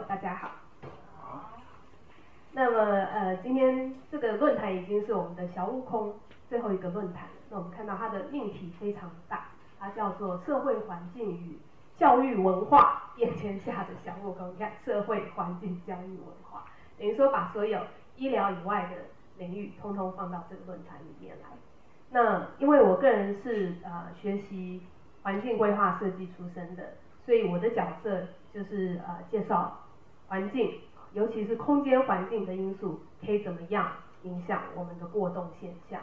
大家好。好。那么呃，今天这个论坛已经是我们的小悟空最后一个论坛。那我们看到它的命题非常大，它叫做社会环境与教育文化变迁下的小悟空。你看，社会环境、教育文化，等于说把所有医疗以外的领域，通通放到这个论坛里面来。那因为我个人是呃学习环境规划设计出身的，所以我的角色就是呃介绍环境，尤其是空间环境的因素可以怎么样影响我们的过动现象。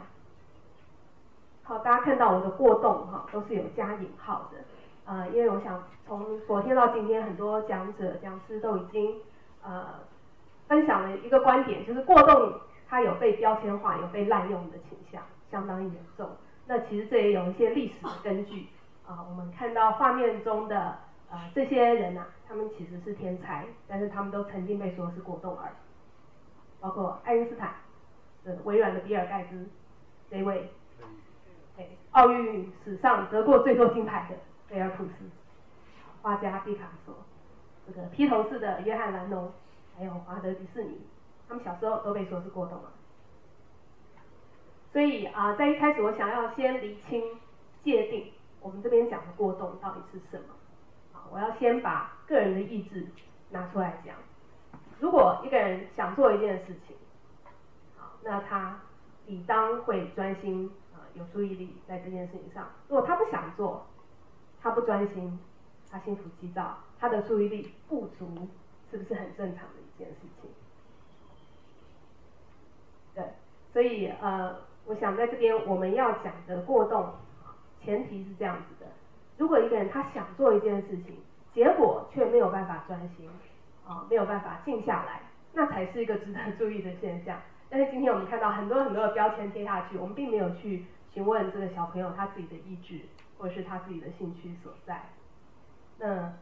好，大家看到我的过动哈，都是有加引号的，呃，因为我想从昨天到今天，很多讲者讲师都已经呃分享了一个观点，就是过动它有被标签化、有被滥用的倾向，相当严重。那其实这也有一些历史的根据啊、我们看到画面中的呃这些人呐、他们其实是天才，但是他们都曾经被说是过动儿，包括爱因斯坦、呃微软的比尔盖茨这一位。奥运史上得过最多金牌的菲尔普斯，画家毕卡索，这个披头士的约翰兰农，还有华德迪士尼，他们小时候都被说是过动儿。所以啊，在一开始我想要先厘清界定，我们这边讲的过动到底是什么？啊，我要先把个人的意志拿出来讲。如果一个人想做一件事情，好，那他理当会专心啊。有注意力在这件事情上，如果他不想做，他不专心，他心浮气躁，他的注意力不足，是不是很正常的一件事情？对，所以呃，我想在这边我们要讲的过动，前提是这样子的：如果一个人他想做一件事情，结果却没有办法专心，啊，没有办法静下来，那才是一个值得注意的现象。但是今天我们看到很多很多的标签贴下去，我们并没有去。询问这个小朋友他自己的意志，或者是他自己的兴趣所在。那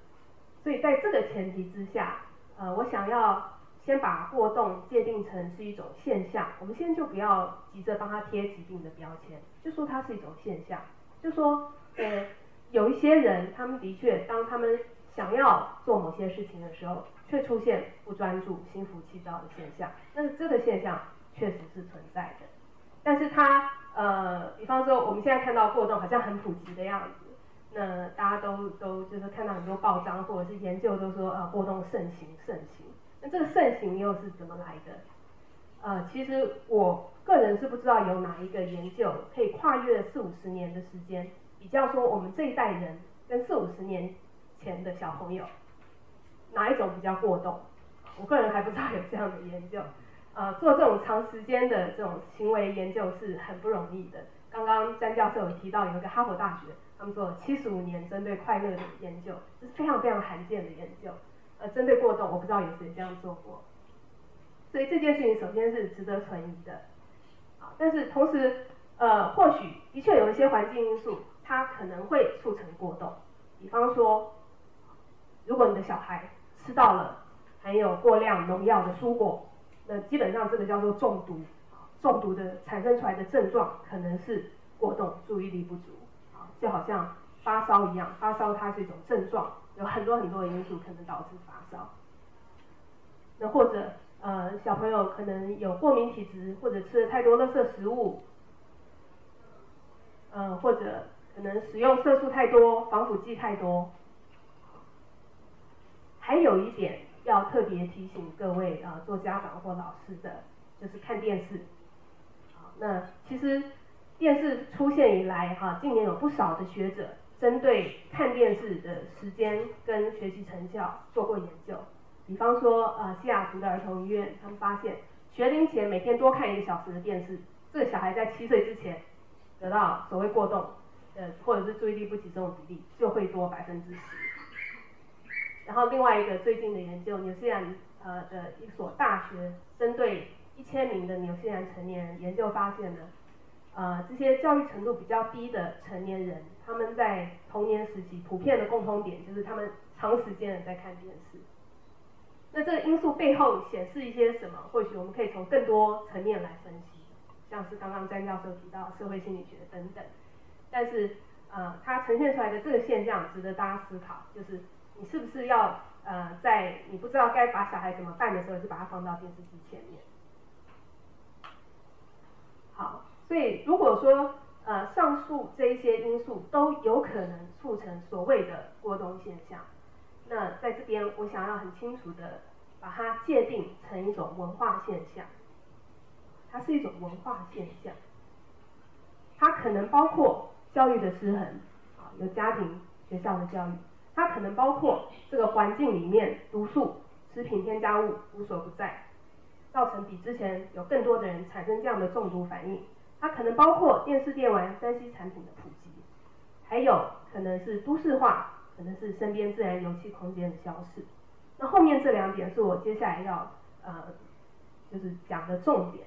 所以在这个前提之下，呃，我想要先把过动界定成是一种现象。我们现在就不要急着帮他贴疾病的标签，就说它是一种现象。就说，呃，有一些人，他们的确当他们想要做某些事情的时候，却出现不专注、心浮气躁的现象。那这个现象确实是存在的，但是它。呃，比方说我们现在看到过动好像很普及的样子，那大家都都就是看到很多报章或者是研究都说呃过动盛行盛行，那这个盛行又是怎么来的？呃，其实我个人是不知道有哪一个研究可以跨越四五十年的时间，比较说我们这一代人跟四五十年前的小朋友哪一种比较过动，我个人还不知道有这样的研究。呃，做这种长时间的这种行为研究是很不容易的。刚刚詹教授有提到，有一个哈佛大学，他们做了七十五年针对快乐的研究，这是非常非常罕见的研究。呃，针对过动，我不知道有谁这样做过。所以这件事情首先是值得存疑的。啊，但是同时，呃，或许的确有一些环境因素，它可能会促成过动。比方说，如果你的小孩吃到了含有过量农药的蔬果。那基本上这个叫做中毒，中毒的产生出来的症状可能是过动、注意力不足，就好像发烧一样，发烧它是一种症状，有很多很多的因素可能导致发烧。那或者呃小朋友可能有过敏体质，或者吃了太多垃圾食物，呃或者可能使用色素太多、防腐剂太多，还有一点。要特别提醒各位啊，做家长或老师的，就是看电视。好，那其实电视出现以来，哈，近年有不少的学者针对看电视的时间跟学习成效做过研究。比方说，呃，西雅图的儿童医院，他们发现学龄前每天多看一个小时的电视，这个小孩在七岁之前得到所谓过动，呃，或者是注意力不集中的比例就会多百分之十。然后另外一个最近的研究，纽西兰呃的一所大学针对一千名的纽西兰成年人研究发现呢，呃这些教育程度比较低的成年人，他们在童年时期普遍的共通点就是他们长时间的在看电视。那这个因素背后显示一些什么？或许我们可以从更多层面来分析，像是刚刚詹教授提到社会心理学等等。但是呃它呈现出来的这个现象值得大家思考，就是。你是不是要呃，在你不知道该把小孩怎么办的时候，就把它放到电视机前面。好，所以如果说呃上述这一些因素都有可能促成所谓的过动现象，那在这边我想要很清楚的把它界定成一种文化现象，它是一种文化现象，它可能包括教育的失衡，啊，有家庭学校的教育。它可能包括这个环境里面毒素、食品添加物无所不在，造成比之前有更多的人产生这样的中毒反应。它可能包括电视、电玩、三 C 产品的普及，还有可能是都市化，可能是身边自然游戏空间的消失。那后面这两点是我接下来要呃就是讲的重点。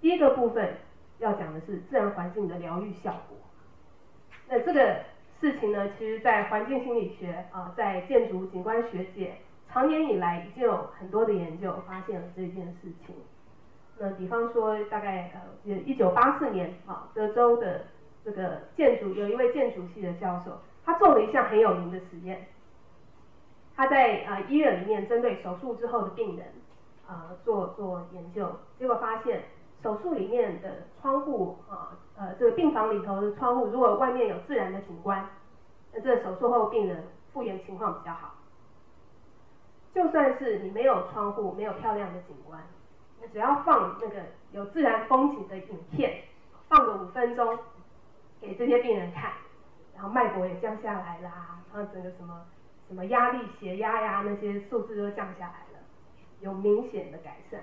第一个部分要讲的是自然环境的疗愈效果。那这个。事情呢，其实，在环境心理学啊，在建筑景观学界，长年以来已经有很多的研究发现了这件事情。那比方说，大概呃，一九八四年啊，德州的这个建筑有一位建筑系的教授，他做了一项很有名的实验。他在啊医院里面针对手术之后的病人啊做做研究，结果发现手术里面的窗户啊。呃，这个病房里头的窗户，如果外面有自然的景观，那这个手术后病人复原情况比较好。就算是你没有窗户，没有漂亮的景观，你只要放那个有自然风景的影片，放个五分钟给这些病人看，然后脉搏也降下来啦，然后整个什么什么压力、血压呀那些数字都降下来了，有明显的改善。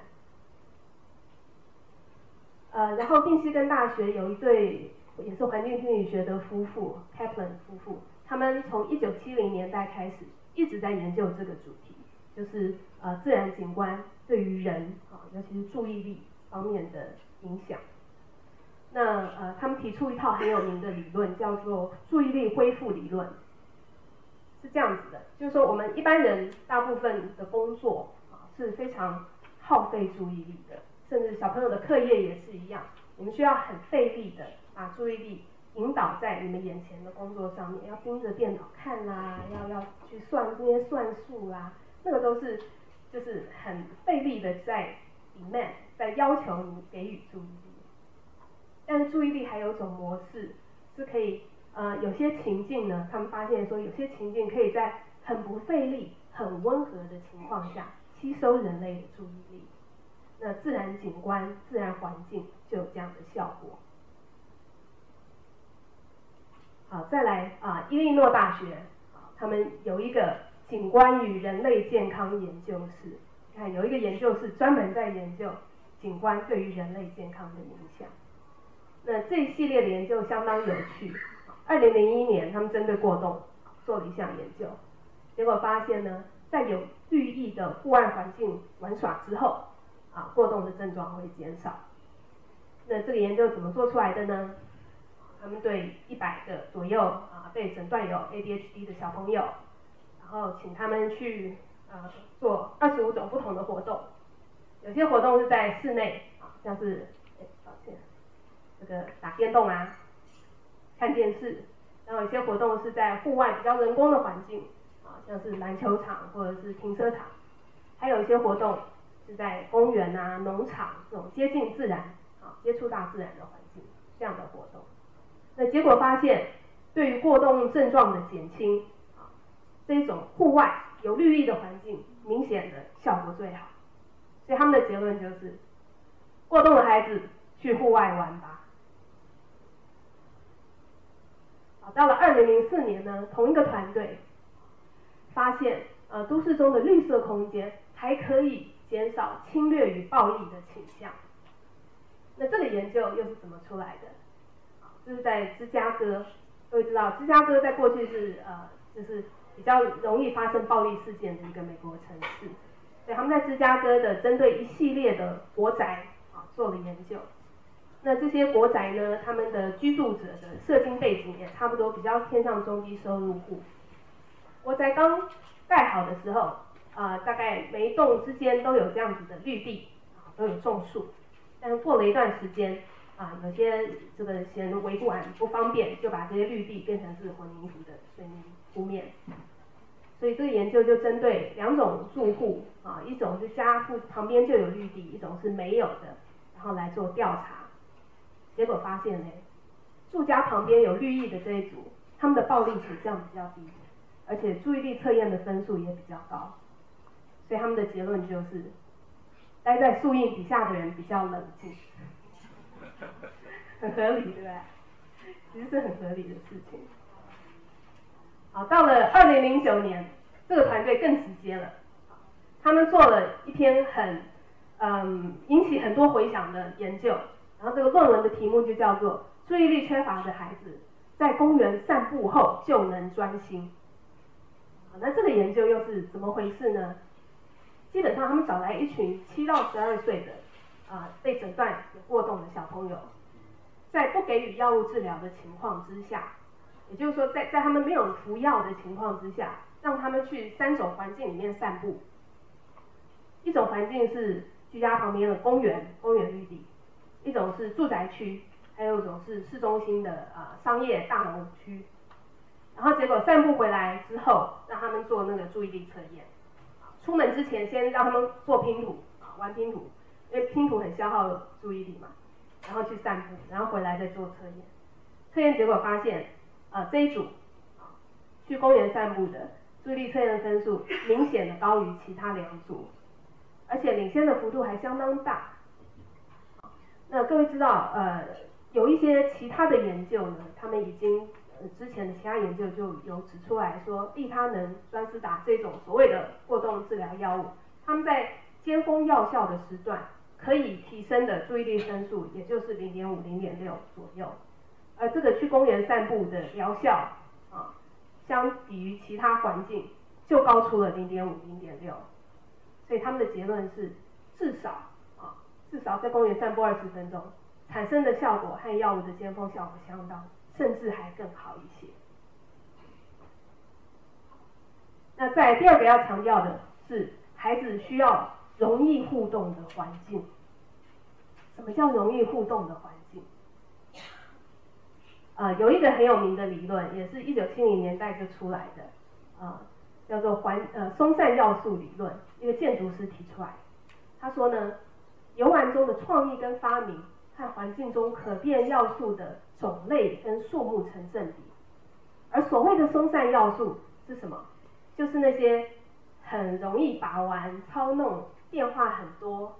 呃，然后密西根大学有一对也是环境心理学的夫妇，Kaplan 夫妇，他们从一九七零年代开始一直在研究这个主题，就是呃自然景观对于人啊，尤其是注意力方面的影响。那呃，他们提出一套很有名的理论，叫做注意力恢复理论，是这样子的，就是说我们一般人大部分的工作啊是非常耗费注意力的。甚至小朋友的课业也是一样，你们需要很费力的把注意力引导在你们眼前的工作上面，要盯着电脑看啦，要要去算这些算术啦，那个都是就是很费力的在 demand，在要求你给予注意力。但注意力还有一种模式是可以，呃，有些情境呢，他们发现说有些情境可以在很不费力、很温和的情况下吸收人类的注意力。那自然景观、自然环境就有这样的效果。好，再来啊，伊利诺大学，他们有一个景观与人类健康研究室，看有一个研究室专门在研究景观对于人类健康的影响。那这一系列的研究相当有趣。二零零一年，他们针对过冬做了一项研究，结果发现呢，在有绿意的户外环境玩耍之后。啊，过动的症状会减少。那这个研究怎么做出来的呢？他们对一百个左右啊被诊断有 ADHD 的小朋友，然后请他们去啊做二十五种不同的活动。有些活动是在室内啊，像是哎抱歉，这个打电动啊，看电视。然后有些活动是在户外比较人工的环境啊，像是篮球场或者是停车场。还有一些活动。是在公园啊、农场这种接近自然、啊接触大自然的环境这样的活动，那结果发现，对于过动症状的减轻，啊这种户外有绿意的环境，明显的效果最好。所以他们的结论就是，过动的孩子去户外玩吧。啊，到了二零零四年呢，同一个团队发现，呃，都市中的绿色空间还可以。减少侵略与暴力的倾向。那这个研究又是怎么出来的？这是在芝加哥，各位知道芝加哥在过去是呃，就是比较容易发生暴力事件的一个美国城市。所以他们在芝加哥的针对一系列的国宅啊做了研究。那这些国宅呢，他们的居住者的社经背景也差不多，比较偏向中低收入户。国宅刚盖好的时候。啊、大概每一栋之间都有这样子的绿地，啊，都有种树。但是过了一段时间，啊，有些这个嫌维护很不方便，就把这些绿地变成是混凝土的水泥铺面。所以这个研究就针对两种住户啊，一种是家附旁边就有绿地，一种是没有的，然后来做调查。结果发现呢，住家旁边有绿意的这一组，他们的暴力倾向比较低，而且注意力测验的分数也比较高。所以他们的结论就是，待在树荫底下的人比较冷静，很合理，对不对？其实是很合理的事情。好，到了二零零九年，这个团队更直接了，他们做了一篇很嗯引起很多回响的研究，然后这个论文的题目就叫做“注意力缺乏的孩子在公园散步后就能专心”。好，那这个研究又是怎么回事呢？基本上他们找来一群七到十二岁的啊、被诊断有过动的小朋友，在不给予药物治疗的情况之下。也就是说在，在他们没有服药的情况之下，让他们去三种环境里面散步。一种环境是居家旁边的公园，公园绿地；一种是住宅区，还有一种是市中心的啊、商业大楼区。然后结果散步回来之后，让他们做那个注意力测验。出门之前先让他们做拼图啊，玩拼图，因为拼图很消耗注意力嘛。然后去散步，然后回来再做测验。测验结果发现。啊，这一组，去公园散步的注意力测验的分数明显的高于其他两组，而且领先的幅度还相当大。那各位知道，呃，有一些其他的研究呢，他们已经之前的其他研究就有指出来说，利他能、专思达这种所谓的过动治疗药物，他们在尖峰药效的时段可以提升的注意力分数，也就是零点五、零点六左右。而这个去公园散步的疗效啊，相比于其他环境就高出了零点五、零点六，所以他们的结论是，至少啊，至少在公园散步二十分钟，产生的效果和药物的尖峰效果相当，甚至还更好一些。那在第二个要强调的是，孩子需要容易互动的环境。什么叫容易互动的环境？啊、有一个很有名的理论，也是一九七零年代就出来的，啊、叫做环呃松散要素理论，一个建筑师提出来。他说呢，游玩中的创意跟发明和环境中可变要素的种类跟数目成正比，而所谓的松散要素是什么？就是那些很容易把玩、操弄、变化很多，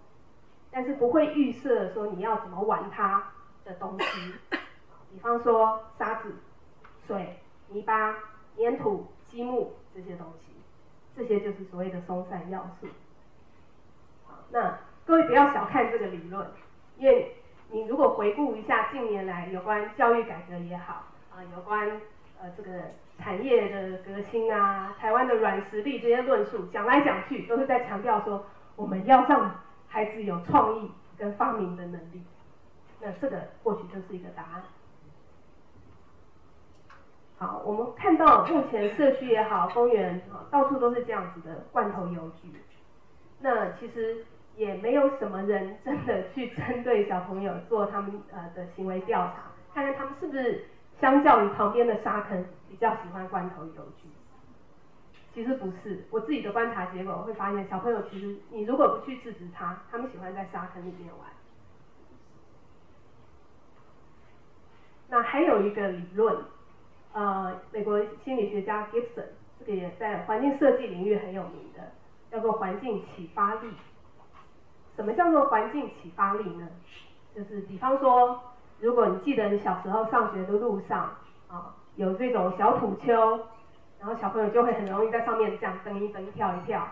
但是不会预设说你要怎么玩它的东西。比方说沙子、水、泥巴、粘土、积木这些东西，这些就是所谓的松散要素。好，那各位不要小看这个理论，因为你如果回顾一下近年来有关教育改革也好，啊，有关呃这个产业的革新啊，台湾的软实力这些论述，讲来讲去都是在强调说，我们要让孩子有创意跟发明的能力。那这个或许就是一个答案。好，我们看到目前社区也好，公园啊，到处都是这样子的罐头邮局。那其实也没有什么人真的去针对小朋友做他们呃的行为调查，看看他们是不是相较于旁边的沙坑比较喜欢罐头游具。其实不是，我自己的观察结果会发现，小朋友其实你如果不去制止他，他们喜欢在沙坑里面玩。那还有一个理论。呃，美国心理学家 Gibson 这个也在环境设计领域很有名的，叫做环境启发力。什么叫做环境启发力呢？就是比方说，如果你记得你小时候上学的路上啊，有这种小土丘，然后小朋友就会很容易在上面这样蹬一蹬、跳一跳。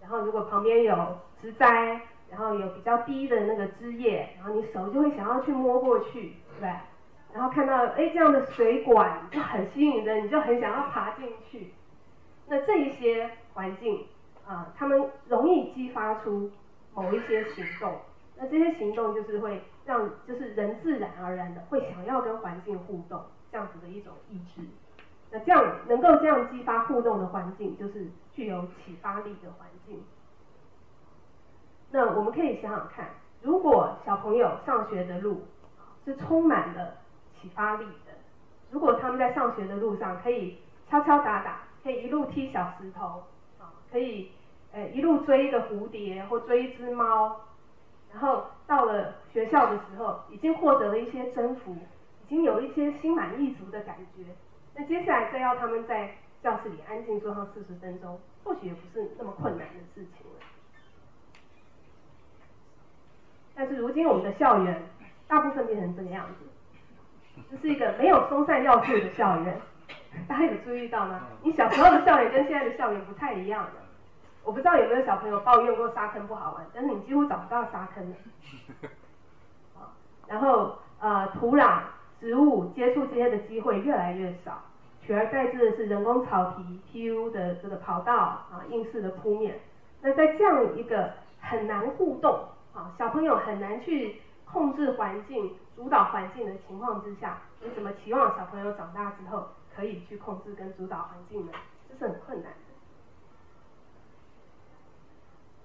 然后如果旁边有植栽，然后有比较低的那个枝叶，然后你手就会想要去摸过去，对不对？然后看到哎这样的水管就很吸引人，你就很想要爬进去。那这一些环境啊，他们容易激发出某一些行动。那这些行动就是会让就是人自然而然的会想要跟环境互动，这样子的一种意志。那这样能够这样激发互动的环境，就是具有启发力的环境。那我们可以想想看，如果小朋友上学的路是充满了启发力的，如果他们在上学的路上可以敲敲打打，可以一路踢小石头，啊，可以，呃，一路追一个蝴蝶或追一只猫，然后到了学校的时候，已经获得了一些征服，已经有一些心满意足的感觉。那接下来再要他们在教室里安静坐上四十分钟，或许也不是那么困难的事情了。但是如今我们的校园大部分变成这个样子，这是一个没有松散要素的校园。大家有注意到吗？你小时候的校园跟现在的校园不太一样的。我不知道有没有小朋友抱怨过沙坑不好玩，但是你几乎找不到沙坑了。然后呃，土壤、植物接触这些的机会越来越少，取而代之的是人工草皮、PU 的这个跑道啊、硬式的铺面。那在这样一个很难互动啊，小朋友很难去控制环境、主导环境的情况之下，你怎么期望小朋友长大之后？可以去控制跟主导环境呢，这是很困难的。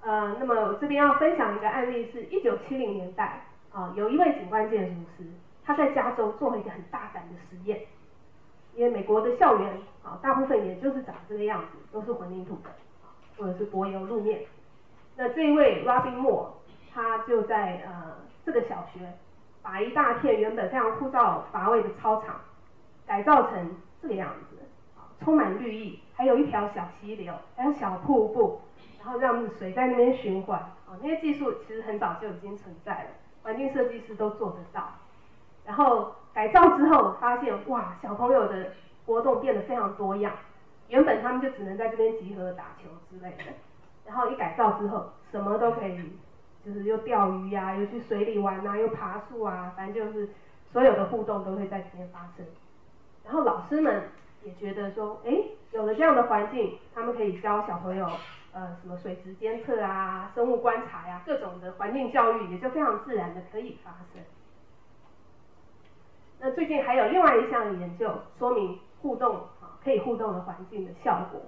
呃，那么我这边要分享一个案例，是一九七零年代啊，有一位景观建筑师，他在加州做了一个很大胆的实验，因为美国的校园啊，大部分也就是长这个样子，都是混凝土的，或者是柏油路面。那这一位 Robin Moore，他就在呃这个小学，把一大片原本非常枯燥乏味的操场，改造成。这个样子，充满绿意，还有一条小溪流，还有小瀑布，然后让水在那边循环。啊，那些技术其实很早就已经存在了，环境设计师都做得到。然后改造之后，发现哇，小朋友的活动变得非常多样。原本他们就只能在这边集合打球之类的，然后一改造之后，什么都可以，就是又钓鱼呀、又去水里玩啊，又爬树啊，反正就是所有的互动都会在这边发生。然后老师们也觉得说，哎，有了这样的环境，他们可以教小朋友，呃，什么水质监测啊、生物观察呀、啊，各种的环境教育也就非常自然的可以发生。那最近还有另外一项研究说明互动啊，可以互动的环境的效果，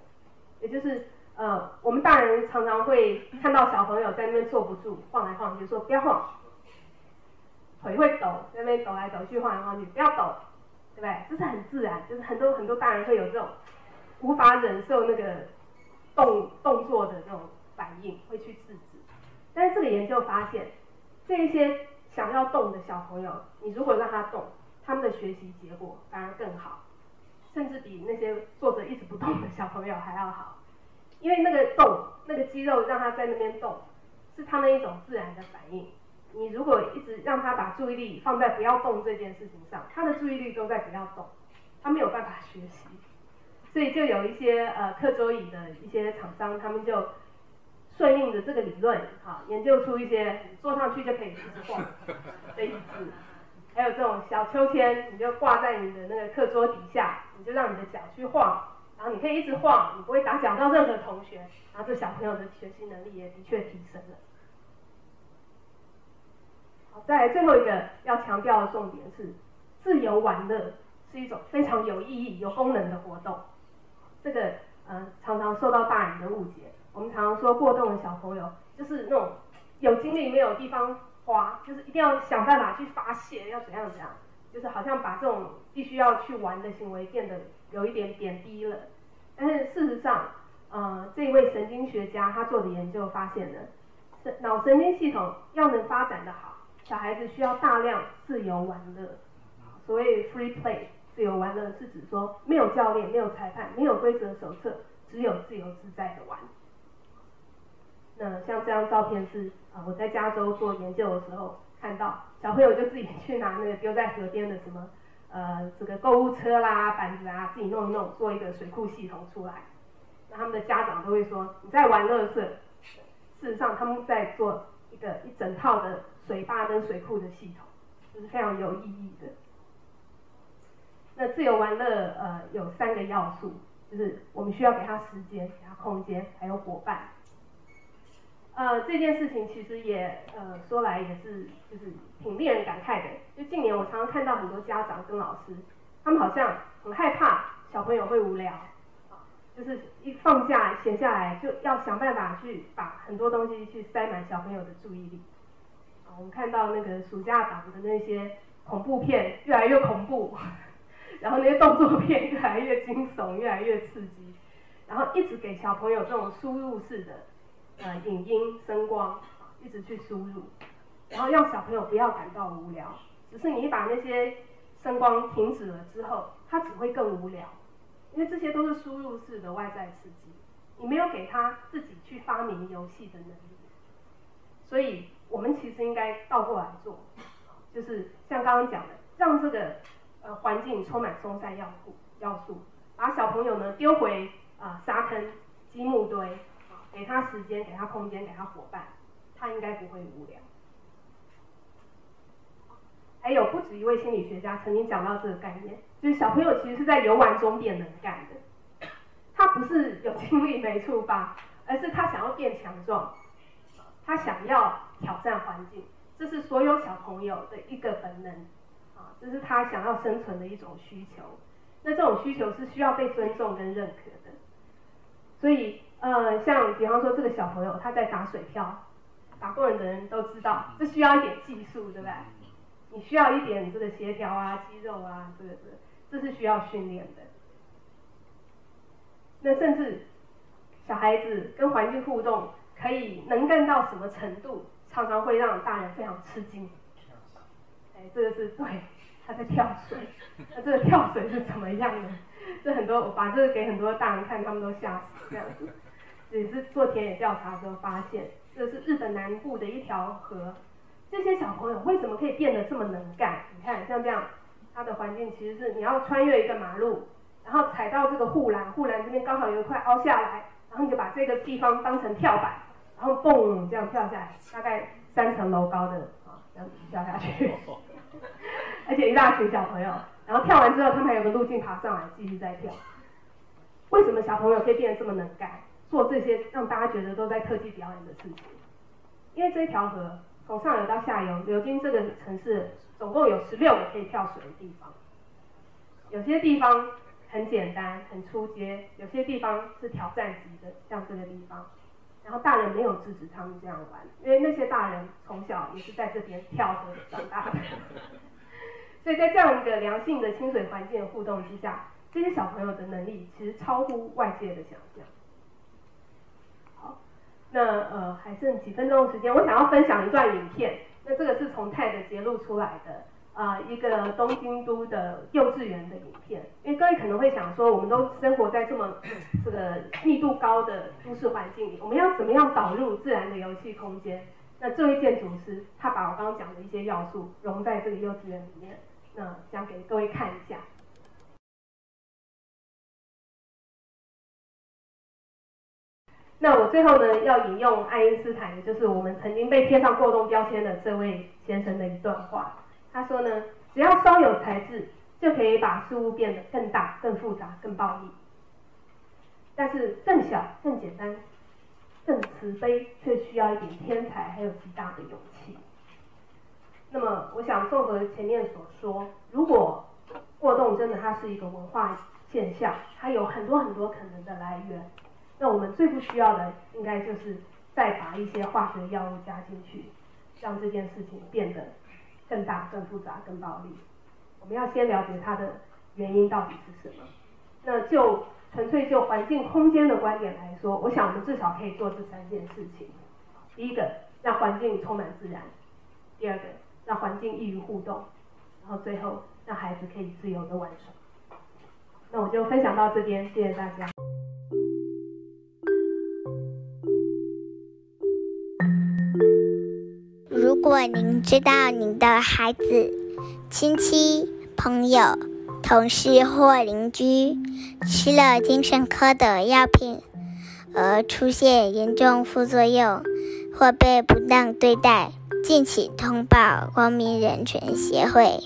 也就是呃，我们大人常常会看到小朋友在那边坐不住，晃来晃去，说不要晃，腿会抖，在那边抖来抖去，晃来晃去，不要抖。对不对？这是很自然，就是很多很多大人会有这种无法忍受那个动动作的这种反应，会去制止。但是这个研究发现，这一些想要动的小朋友，你如果让他动，他们的学习结果反而更好，甚至比那些坐着一直不动的小朋友还要好。因为那个动，那个肌肉让他在那边动，是他们一种自然的反应。你如果一直让他把注意力放在不要动这件事情上，他的注意力都在不要动，他没有办法学习，所以就有一些呃课桌椅的一些厂商，他们就顺应着这个理论，哈，研究出一些坐上去就可以一直晃 的椅子，还有这种小秋千，你就挂在你的那个课桌底下，你就让你的脚去晃，然后你可以一直晃，你不会打搅到任何同学，然后这小朋友的学习能力也的确提升了。好再来最后一个要强调的重点是，自由玩乐是一种非常有意义、有功能的活动。这个呃常常受到大人的误解。我们常常说过动的小朋友就是那种有精力没有地方花，就是一定要想办法去发泄，要怎样怎样，就是好像把这种必须要去玩的行为变得有一点贬低了。但是事实上，呃，这一位神经学家他做的研究发现呢，脑神经系统要能发展得好。小孩子需要大量自由玩乐，所谓 free play，自由玩乐是指说没有教练、没有裁判、没有规则手册，只有自由自在的玩。那像这张照片是啊，我在加州做研究的时候看到，小朋友就自己去拿那个丢在河边的什么呃这个购物车啦、板子啊，自己弄一弄，做一个水库系统出来。那他们的家长都会说你在玩乐色，事实上他们在做一个一整套的。水坝跟水库的系统，就是非常有意义的。那自由玩乐呃有三个要素，就是我们需要给他时间、给他空间，还有伙伴。呃，这件事情其实也呃说来也是就是挺令人感慨的。就近年我常常看到很多家长跟老师，他们好像很害怕小朋友会无聊，就是一放假闲下来就要想办法去把很多东西去塞满小朋友的注意力。我们看到那个暑假档的那些恐怖片越来越恐怖，然后那些动作片越来越惊悚，越来越刺激，然后一直给小朋友这种输入式的呃影音声光，一直去输入，然后让小朋友不要感到无聊。只是你把那些声光停止了之后，他只会更无聊，因为这些都是输入式的外在刺激，你没有给他自己去发明游戏的能力。所以我们其实应该倒过来做，就是像刚刚讲的，让这个呃环境充满松散要素，要素，把小朋友呢丢回啊、沙坑、积木堆，给他时间，给他空间，给他伙伴，他应该不会无聊。还有不止一位心理学家曾经讲到这个概念，就是小朋友其实是在游玩中变能干的，他不是有精力没处发，而是他想要变强壮。他想要挑战环境，这是所有小朋友的一个本能，这是他想要生存的一种需求。那这种需求是需要被尊重跟认可的。所以，呃，像比方说这个小朋友他在打水漂，打过人的人都知道，这需要一点技术，对不对？你需要一点这个协调啊、肌肉啊，这个这个，这是需要训练的。那甚至小孩子跟环境互动。可以能干到什么程度，常常会让大人非常吃惊。这个是对，他在跳水。那这个跳水是怎么样的？这很多我把这个给很多大人看，他们都吓死这样子。也是做田野调查的时候发现，这是日本南部的一条河。这些小朋友为什么可以变得这么能干？你看像这样，它的环境其实是你要穿越一个马路，然后踩到这个护栏，护栏这边刚好有一块凹下来，然后你就把这个地方当成跳板。然后蹦，这样跳下来，大概三层楼高的啊，这样跳下去，而且一大群小朋友，然后跳完之后，他们还有个路径爬上来继续再跳。为什么小朋友可以变得这么能干，做这些让大家觉得都在特技表演的事情？因为这条河从上游到下游流经这个城市，总共有十六个可以跳水的地方。有些地方很简单很出街，有些地方是挑战级的，像这个地方。然后大人没有制止他们这样玩，因为那些大人从小也是在这边跳河长大的，所以在这样一个良性的亲水环境互动之下，这些小朋友的能力其实超乎外界的想象。好，那呃还剩几分钟的时间，我想要分享一段影片，那这个是从 TED 节录出来的。啊、一个东京都的幼稚园的影片，因为各位可能会想说，我们都生活在这么 这个密度高的都市环境里，我们要怎么样导入自然的游戏空间？那这位建筑师他把我刚刚讲的一些要素融在这个幼稚园里面，那想给各位看一下。那我最后呢，要引用爱因斯坦，也就是我们曾经被贴上过动标签的这位先生的一段话。他说呢，只要稍有才智，就可以把事物变得更大、更复杂、更暴力。但是更小、更简单、更慈悲，却需要一点天才，还有极大的勇气。那么，我想综合前面所说，如果过动真的它是一个文化现象，它有很多很多可能的来源，那我们最不需要的，应该就是再把一些化学药物加进去，让这件事情变得。更大、更复杂、更暴力。我们要先了解它的原因到底是什么。那就纯粹就环境空间的观点来说，我想我们至少可以做这三件事情。第一个，让环境充满自然；第二个，让环境易于互动；然后最后，让孩子可以自由的玩耍。那我就分享到这边，谢谢大家。如果您知道您的孩子、亲戚、朋友、同事或邻居吃了精神科的药品而出现严重副作用或被不当对待，敬请通报光明人权协会。